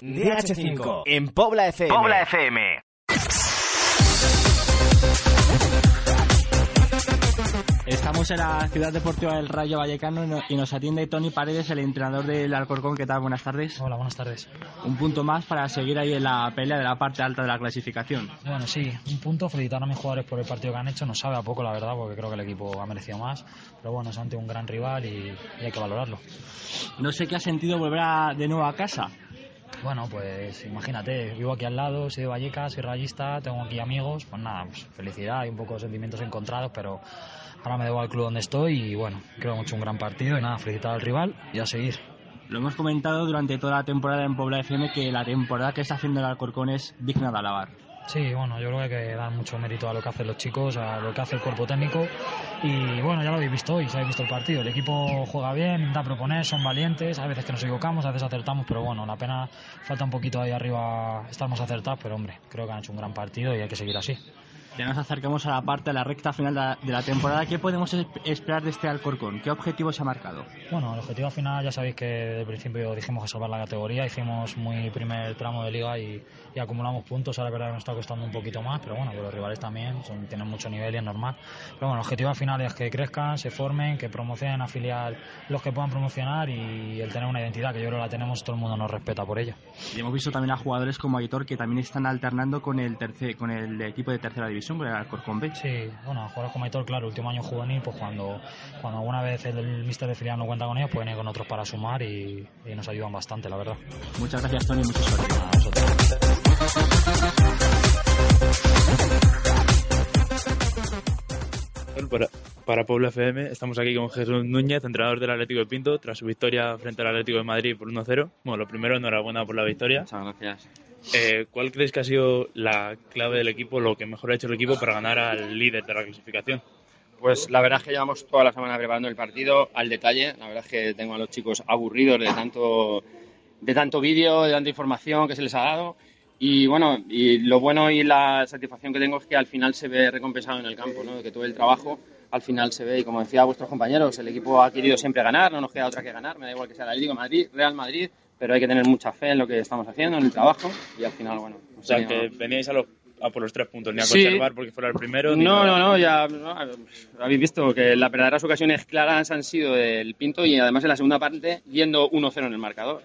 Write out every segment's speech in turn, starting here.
DH5 en Pobla FM. Pobla FM. Estamos en la ciudad deportiva del Rayo Vallecano y no- nos atiende Tony Paredes, el entrenador del Alcorcón. ¿Qué tal? Buenas tardes. Hola, buenas tardes. Un punto más para seguir ahí en la pelea de la parte alta de la clasificación. Bueno, sí, un punto. Felicitar a mis jugadores por el partido que han hecho. Nos sabe a poco, la verdad, porque creo que el equipo ha merecido más. Pero bueno, es ante un gran rival y, y hay que valorarlo. No sé qué ha sentido volver a- de nuevo a casa. Bueno, pues imagínate, vivo aquí al lado, soy de Vallecas, soy rayista, tengo aquí amigos. Pues nada, pues felicidad y un poco de sentimientos encontrados, pero ahora me debo al club donde estoy y bueno, creo que un gran partido y nada, felicitar al rival y a seguir. Lo hemos comentado durante toda la temporada en Pobla FM que la temporada que está haciendo el Alcorcón es digna de alabar. Sí, bueno, yo creo que hay que dar mucho mérito a lo que hacen los chicos, a lo que hace el cuerpo técnico. Y bueno, ya lo habéis visto hoy, ya habéis visto el partido. El equipo juega bien, da a proponer, son valientes. A veces que nos equivocamos, a veces acertamos, pero bueno, la pena falta un poquito ahí arriba estar más acertados. Pero hombre, creo que han hecho un gran partido y hay que seguir así. Ya nos acercamos a la parte de la recta final de la, de la temporada. ¿Qué podemos es- esperar de este Alcorcón? ¿Qué objetivo se ha marcado? Bueno, el objetivo final ya sabéis que desde el principio dijimos que salvar la categoría, hicimos muy primer tramo de liga y, y acumulamos puntos, ahora verdad nos está costando un poquito más, pero bueno, los rivales también son- tienen mucho nivel y es normal. Pero bueno, el objetivo final es que crezcan, se formen, que promocionen a filial los que puedan promocionar y el tener una identidad, que yo creo que la tenemos, todo el mundo nos respeta por ello. Y hemos visto también a jugadores como Aitor que también están alternando con el tercer, con el equipo de tercera división, con el Alcorcón B. Sí, bueno, jugadores como Aitor, claro, último año juvenil, pues cuando, cuando alguna vez el, el míster de filial no cuenta con ellos, pueden ir con otros para sumar y, y nos ayudan bastante, la verdad. Muchas gracias, Tony, mucha suerte. Para, para Puebla FM estamos aquí con Jesús Núñez, entrenador del Atlético de Pinto, tras su victoria frente al Atlético de Madrid por 1-0. Bueno, lo primero, enhorabuena por la victoria. Muchas gracias. Eh, ¿Cuál crees que ha sido la clave del equipo, lo que mejor ha hecho el equipo para ganar al líder de la clasificación? Pues la verdad es que llevamos toda la semana preparando el partido al detalle. La verdad es que tengo a los chicos aburridos de tanto, de tanto vídeo, de tanta información que se les ha dado. Y bueno, y lo bueno y la satisfacción que tengo es que al final se ve recompensado en el campo, ¿no? Que todo el trabajo al final se ve y como decía vuestros compañeros, el equipo ha querido siempre ganar, no nos queda otra que ganar, me da igual que sea Atlético Madrid, Real Madrid, pero hay que tener mucha fe en lo que estamos haciendo, en el trabajo y al final, bueno. O sea, tenido- que veníais a, los- a por los tres puntos, ni a Sí. conservar porque fuera el primero. No, no, no, ya no, habéis visto que las verdaderas ocasiones claras han sido del Pinto y además en la segunda parte yendo 1-0 en el marcador.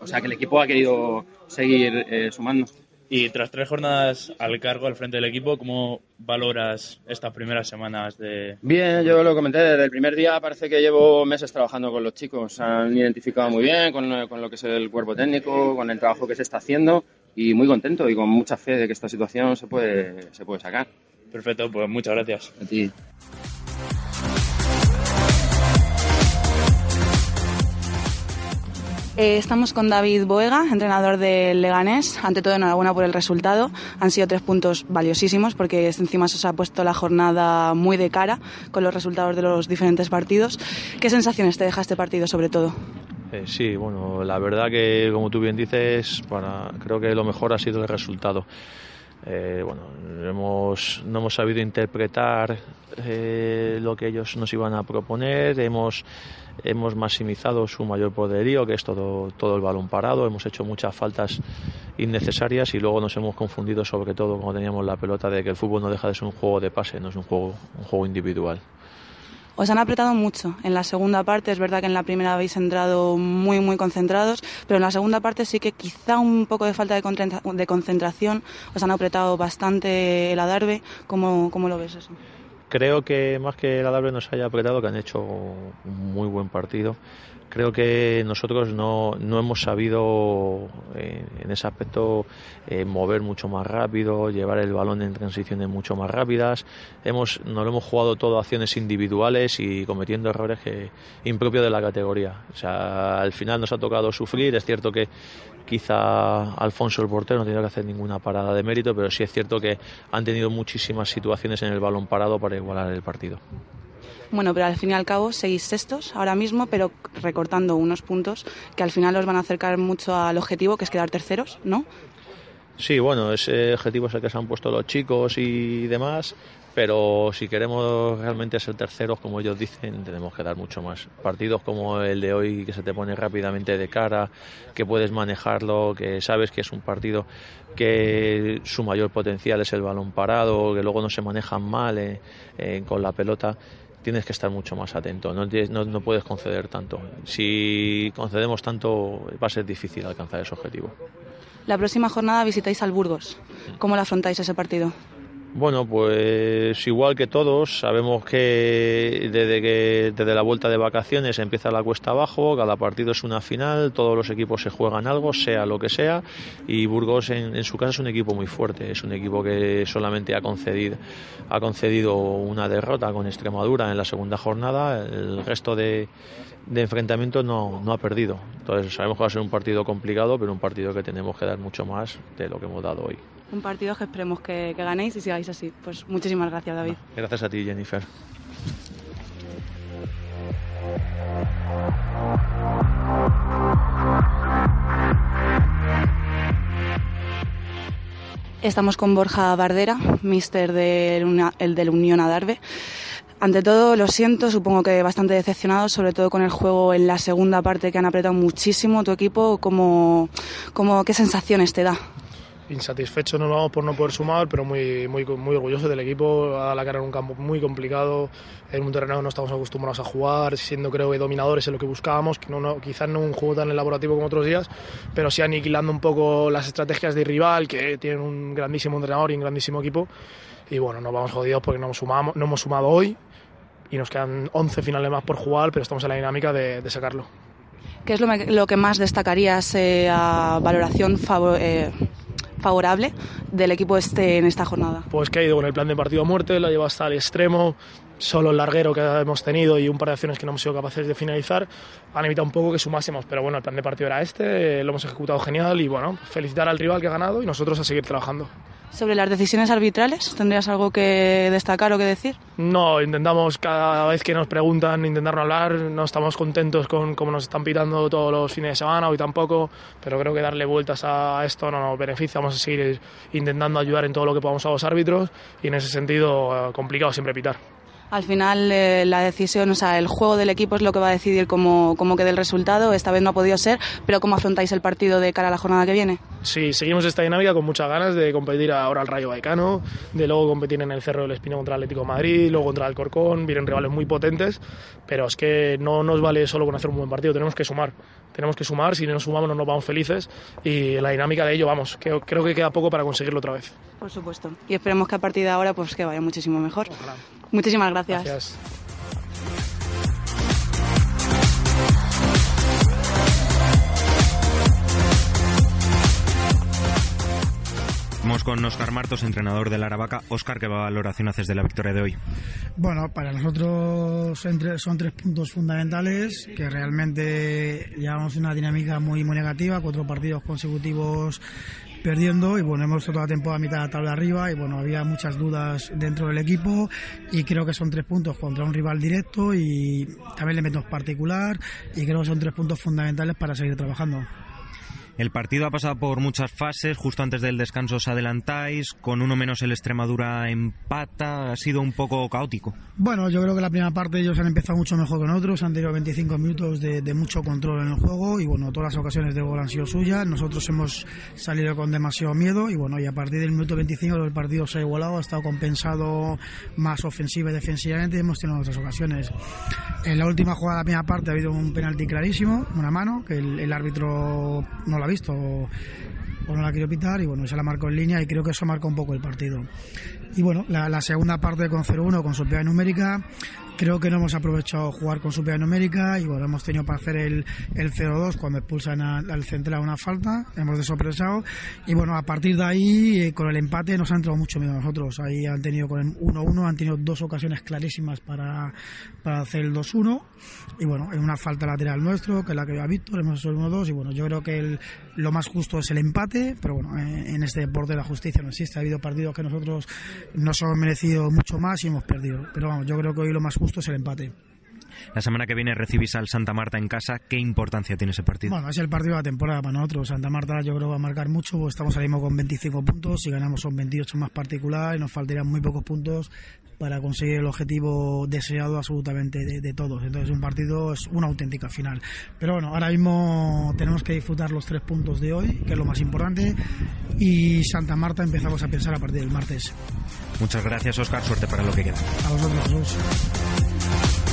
O sea que el equipo ha querido seguir eh, sumando. Y tras tres jornadas al cargo, al frente del equipo, ¿cómo valoras estas primeras semanas de, Bien, yo lo comenté desde el primer día, parece que llevo meses trabajando con los chicos, se han identificado muy bien con, con lo que es el cuerpo técnico, con el trabajo que se está haciendo y muy contento y con mucha fe de que esta situación se puede, se puede sacar. Perfecto, pues muchas gracias. A ti. Eh, estamos con David Boega, entrenador del Leganés. Ante todo, enhorabuena por el resultado. Han sido tres puntos valiosísimos porque encima se os ha puesto la jornada muy de cara con los resultados de los diferentes partidos. ¿Qué sensaciones te deja este partido sobre todo? Eh, sí, bueno, la verdad que como tú bien dices, para, creo que lo mejor ha sido el resultado. Eh, bueno, hemos, no hemos sabido interpretar eh, lo que ellos nos iban a proponer, hemos, hemos maximizado su mayor poderío, que es todo, todo el balón parado, hemos hecho muchas faltas innecesarias y luego nos hemos confundido sobre todo cuando teníamos la pelota de que el fútbol no deja de ser un juego de pase, no es un juego, un juego individual. Os han apretado mucho en la segunda parte. Es verdad que en la primera habéis entrado muy, muy concentrados, pero en la segunda parte sí que quizá un poco de falta de, concentra- de concentración. Os han apretado bastante el adarve. ¿Cómo, cómo lo ves eso? Creo que más que el Adalbe nos haya apretado, que han hecho un muy buen partido. Creo que nosotros no, no hemos sabido eh, en ese aspecto eh, mover mucho más rápido, llevar el balón en transiciones mucho más rápidas. Hemos, nos lo hemos jugado todo acciones individuales y cometiendo errores que impropios de la categoría. O sea, al final nos ha tocado sufrir. Es cierto que quizá Alfonso el portero no tenido que hacer ninguna parada de mérito, pero sí es cierto que han tenido muchísimas situaciones en el balón parado para igualar el partido. Bueno, pero al fin y al cabo seguís sextos ahora mismo, pero recortando unos puntos que al final os van a acercar mucho al objetivo, que es quedar terceros, ¿no? Sí, bueno, ese objetivo es el que se han puesto los chicos y demás, pero si queremos realmente ser terceros, como ellos dicen, tenemos que dar mucho más. Partidos como el de hoy, que se te pone rápidamente de cara, que puedes manejarlo, que sabes que es un partido que su mayor potencial es el balón parado, que luego no se manejan mal eh, eh, con la pelota tienes que estar mucho más atento, no, no, no, puedes conceder tanto. Si concedemos tanto va a ser difícil alcanzar ese objetivo. La próxima jornada visitáis al Burgos. ¿Cómo lo afrontáis ese partido? Bueno, pues igual que todos, sabemos que desde, que desde la vuelta de vacaciones empieza la cuesta abajo, cada partido es una final, todos los equipos se juegan algo, sea lo que sea, y Burgos en, en su casa es un equipo muy fuerte, es un equipo que solamente ha concedido, ha concedido una derrota con Extremadura en la segunda jornada, el resto de, de enfrentamientos no, no ha perdido. Entonces sabemos que va a ser un partido complicado, pero un partido que tenemos que dar mucho más de lo que hemos dado hoy. Un partido que esperemos que, que ganéis y sigáis así. Pues muchísimas gracias, David. Gracias a ti, Jennifer. Estamos con Borja Bardera, mister del, el del Unión Adarve. Ante todo, lo siento, supongo que bastante decepcionado, sobre todo con el juego en la segunda parte que han apretado muchísimo tu equipo. ¿Cómo, cómo, ¿Qué sensaciones te da? Insatisfecho no lo vamos por no poder sumar, pero muy, muy, muy orgulloso del equipo. Ha dado la cara en un campo muy complicado, en un terreno que no estamos acostumbrados a jugar, siendo creo que dominadores en lo que buscábamos, que no, no, quizás no un juego tan elaborativo como otros días, pero sí aniquilando un poco las estrategias de rival, que tienen un grandísimo entrenador y un grandísimo equipo. Y bueno, nos vamos jodidos porque no hemos, sumado, no hemos sumado hoy y nos quedan 11 finales más por jugar, pero estamos en la dinámica de, de sacarlo. ¿Qué es lo, lo, que más destacarías eh, a valoración favor, eh, favorable del equipo este en esta jornada? Pues que ha ido con el plan de partido a muerte, lo ha llevado hasta el extremo, solo el larguero que hemos tenido y un par de acciones que no hemos sido capaces de finalizar han evitado un poco que sumásemos, pero bueno, el plan de partido era este, lo hemos ejecutado genial y bueno, felicitar al rival que ha ganado y nosotros a seguir trabajando. Sobre las decisiones arbitrales, ¿tendrías algo que destacar o que decir? No, intentamos cada vez que nos preguntan intentar no hablar, no estamos contentos con cómo nos están pitando todos los fines de semana, hoy tampoco, pero creo que darle vueltas a esto no nos beneficia, vamos a seguir intentando ayudar en todo lo que podamos a los árbitros y en ese sentido complicado siempre pitar al final eh, la decisión, o sea, el juego del equipo es lo que va a decidir cómo, cómo quede el resultado. Esta vez no ha podido ser, pero ¿cómo afrontáis el partido de cara a la jornada que viene? Sí, seguimos esta dinámica con muchas ganas de competir ahora al Rayo Vallecano, de luego competir en el Cerro del Espino contra el Atlético de Madrid, luego contra el Corcón, vienen rivales muy potentes, pero es que no nos vale solo con hacer un buen partido, tenemos que sumar. Tenemos que sumar, si no nos sumamos no nos vamos felices y la dinámica de ello, vamos, que creo que queda poco para conseguirlo otra vez. Por supuesto. Y esperemos que a partir de ahora pues que vaya muchísimo mejor. Ojalá. Muchísimas gracias. Gracias. Vamos con Oscar Martos, entrenador del Aravaca. Oscar, ¿qué valoración haces de la victoria de hoy? Bueno, para nosotros son tres puntos fundamentales que realmente llevamos una dinámica muy, muy negativa, cuatro partidos consecutivos perdiendo y bueno, hemos toda la temporada a mitad de la tabla arriba y bueno, había muchas dudas dentro del equipo y creo que son tres puntos contra un rival directo y también le meto particular y creo que son tres puntos fundamentales para seguir trabajando. El partido ha pasado por muchas fases, justo antes del descanso os adelantáis, con uno menos el Extremadura empata, ha sido un poco caótico. Bueno, yo creo que la primera parte ellos han empezado mucho mejor que nosotros, han tenido 25 minutos de, de, mucho control en el juego. Y bueno, todas las ocasiones de gol han sido suyas, nosotros hemos salido con demasiado miedo. Y bueno, y a partir del minuto 25 el partido se ha igualado, ha estado compensado más ofensiva y defensivamente. Hemos tenido otras ocasiones. En la última jugada de la primera parte ha habido un penalti clarísimo, una mano, que el, el árbitro no lo ha visto o, no la quiero pitar y bueno, se la marcó en línea y creo que eso marca un poco el partido. Y bueno, la, la segunda parte con 0-1 con superioridad numérica, creo que no hemos aprovechado jugar con superioridad numérica y bueno, hemos tenido para hacer el, el 0-2 cuando expulsan a, al central una falta, hemos desopresado y bueno, a partir de ahí eh, con el empate nos ha entrado mucho miedo a nosotros, ahí han tenido con el 1-1, han tenido dos ocasiones clarísimas para, para hacer el 2-1 y bueno, en una falta lateral nuestro, que es la que había Víctor, hemos hecho el 1-2 y bueno, yo creo que el, lo más justo es el empate, pero bueno, en, en este deporte la justicia no existe, ha habido partidos que nosotros nos hemos merecido mucho más y hemos perdido, pero vamos, yo creo que hoy lo más justo es el empate. La semana que viene recibís al Santa Marta en casa. ¿Qué importancia tiene ese partido? Bueno, es el partido de la temporada para nosotros. Santa Marta yo creo va a marcar mucho. Pues estamos ahora mismo con 25 puntos. Si ganamos son 28 más particular y nos faltarían muy pocos puntos para conseguir el objetivo deseado absolutamente de, todos. Entonces un partido es una auténtica final. Pero bueno, ahora mismo tenemos que disfrutar los tres puntos de hoy, que es lo más importante, y Santa Marta empezamos a pensar a partir del martes. Muchas gracias, Oscar. Suerte para lo que queda. A vosotros.